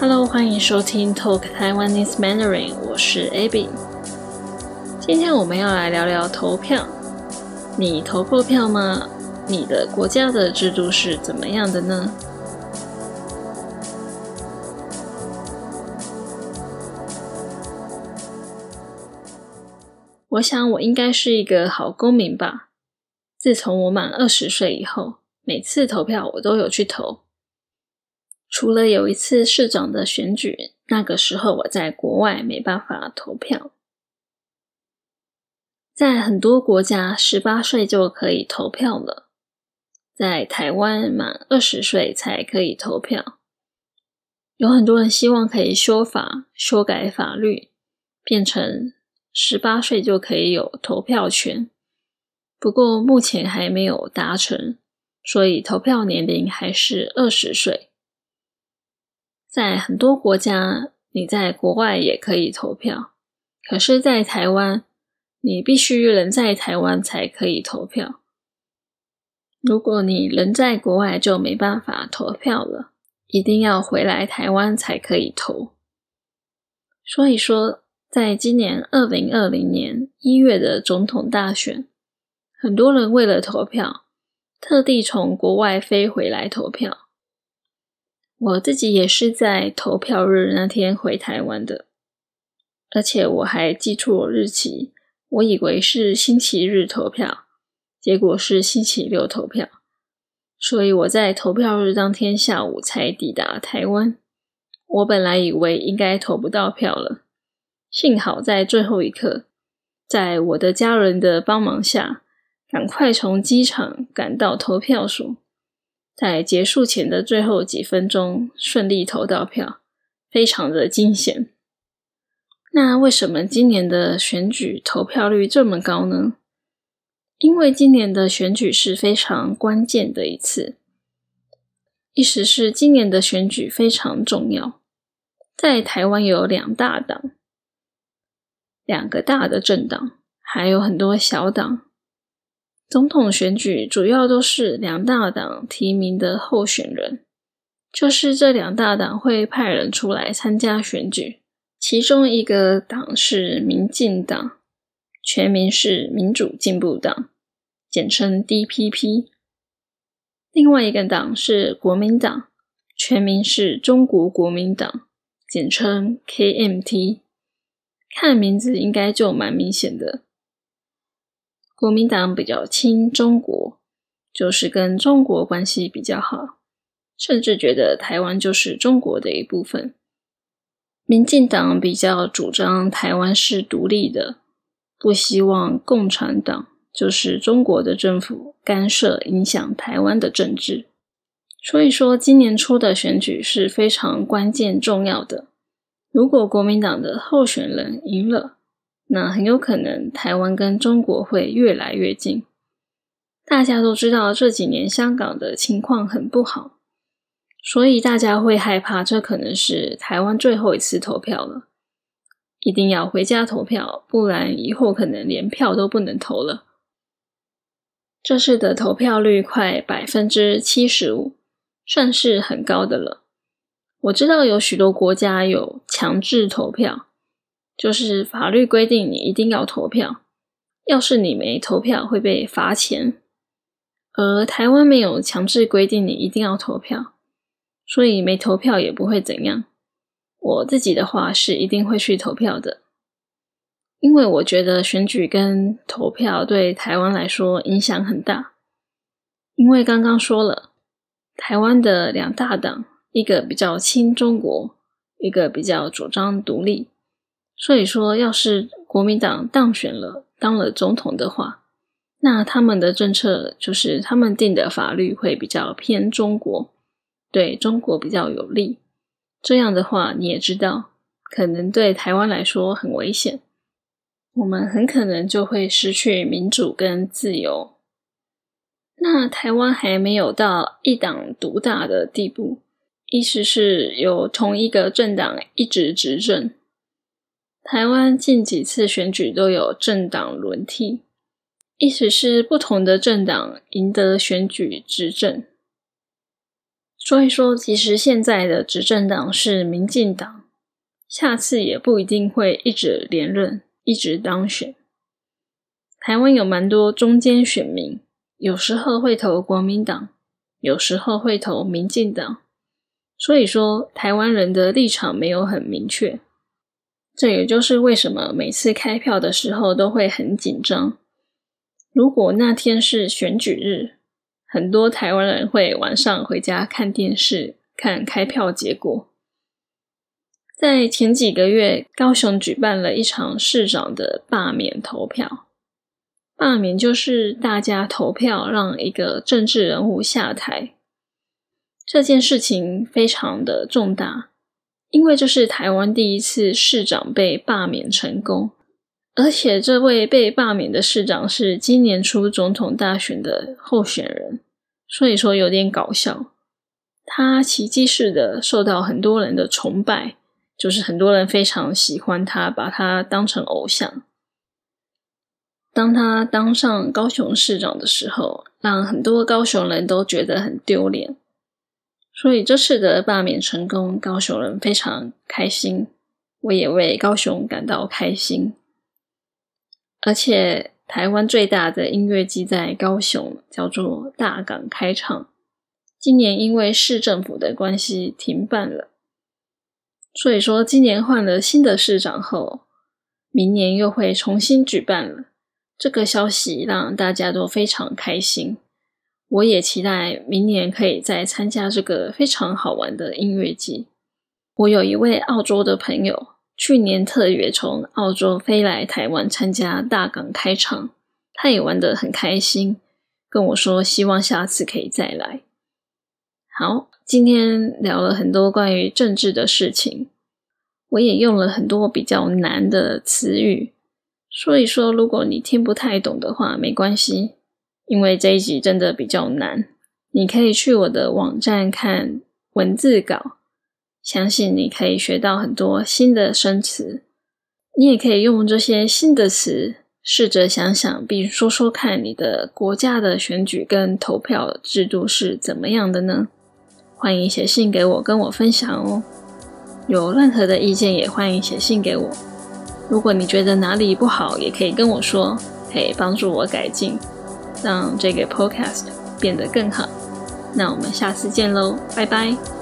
Hello，欢迎收听 Talk Taiwanese Mandarin，我是 Abby。今天我们要来聊聊投票。你投过票吗？你的国家的制度是怎么样的呢？我想我应该是一个好公民吧。自从我满二十岁以后，每次投票我都有去投。除了有一次市长的选举，那个时候我在国外没办法投票。在很多国家，十八岁就可以投票了。在台湾，满二十岁才可以投票。有很多人希望可以修法、修改法律，变成十八岁就可以有投票权。不过目前还没有达成，所以投票年龄还是二十岁。在很多国家，你在国外也可以投票，可是，在台湾，你必须人在台湾才可以投票。如果你人在国外，就没办法投票了，一定要回来台湾才可以投。所以说，在今年二零二零年一月的总统大选，很多人为了投票，特地从国外飞回来投票。我自己也是在投票日那天回台湾的，而且我还记错日期，我以为是星期日投票，结果是星期六投票，所以我在投票日当天下午才抵达台湾。我本来以为应该投不到票了，幸好在最后一刻，在我的家人的帮忙下，赶快从机场赶到投票所。在结束前的最后几分钟顺利投到票，非常的惊险。那为什么今年的选举投票率这么高呢？因为今年的选举是非常关键的一次，意思是今年的选举非常重要。在台湾有两大党，两个大的政党，还有很多小党。总统选举主要都是两大党提名的候选人，就是这两大党会派人出来参加选举。其中一个党是民进党，全名是民主进步党，简称 DPP；另外一个党是国民党，全名是中国国民党，简称 KMT。看名字应该就蛮明显的。国民党比较亲中国，就是跟中国关系比较好，甚至觉得台湾就是中国的一部分。民进党比较主张台湾是独立的，不希望共产党就是中国的政府干涉影响台湾的政治。所以说，今年初的选举是非常关键重要的。如果国民党的候选人赢了，那很有可能台湾跟中国会越来越近。大家都知道这几年香港的情况很不好，所以大家会害怕，这可能是台湾最后一次投票了，一定要回家投票，不然以后可能连票都不能投了。这次的投票率快百分之七十五，算是很高的了。我知道有许多国家有强制投票。就是法律规定你一定要投票，要是你没投票会被罚钱。而台湾没有强制规定你一定要投票，所以没投票也不会怎样。我自己的话是一定会去投票的，因为我觉得选举跟投票对台湾来说影响很大。因为刚刚说了，台湾的两大党，一个比较亲中国，一个比较主张独立。所以说，要是国民党当选了，当了总统的话，那他们的政策就是他们定的法律会比较偏中国，对中国比较有利。这样的话，你也知道，可能对台湾来说很危险，我们很可能就会失去民主跟自由。那台湾还没有到一党独大的地步，意思是有同一个政党一直执政。台湾近几次选举都有政党轮替，意思是不同的政党赢得选举执政。所以说，其实现在的执政党是民进党，下次也不一定会一直连任、一直当选。台湾有蛮多中间选民，有时候会投国民党，有时候会投民进党。所以说，台湾人的立场没有很明确。这也就是为什么每次开票的时候都会很紧张。如果那天是选举日，很多台湾人会晚上回家看电视，看开票结果。在前几个月，高雄举办了一场市长的罢免投票。罢免就是大家投票让一个政治人物下台，这件事情非常的重大，因为这是台湾第一次市长被罢免成功，而且这位被罢免的市长是今年初总统大选的候选人，所以说有点搞笑。他奇迹式的受到很多人的崇拜，就是很多人非常喜欢他，把他当成偶像。当他当上高雄市长的时候，让很多高雄人都觉得很丢脸。所以这次的罢免成功，高雄人非常开心，我也为高雄感到开心。而且台湾最大的音乐季在高雄，叫做大港开唱，今年因为市政府的关系停办了。所以说，今年换了新的市长后，明年又会重新举办了。这个消息让大家都非常开心，我也期待明年可以再参加这个非常好玩的音乐季。我有一位澳洲的朋友，去年特约从澳洲飞来台湾参加大港开场，他也玩得很开心，跟我说希望下次可以再来。好，今天聊了很多关于政治的事情，我也用了很多比较难的词语。所以说，如果你听不太懂的话，没关系，因为这一集真的比较难。你可以去我的网站看文字稿，相信你可以学到很多新的生词。你也可以用这些新的词，试着想想，并说说看你的国家的选举跟投票制度是怎么样的呢？欢迎写信给我，跟我分享哦。有任何的意见，也欢迎写信给我。如果你觉得哪里不好，也可以跟我说，可以帮助我改进，让这个 podcast 变得更好。那我们下次见喽，拜拜。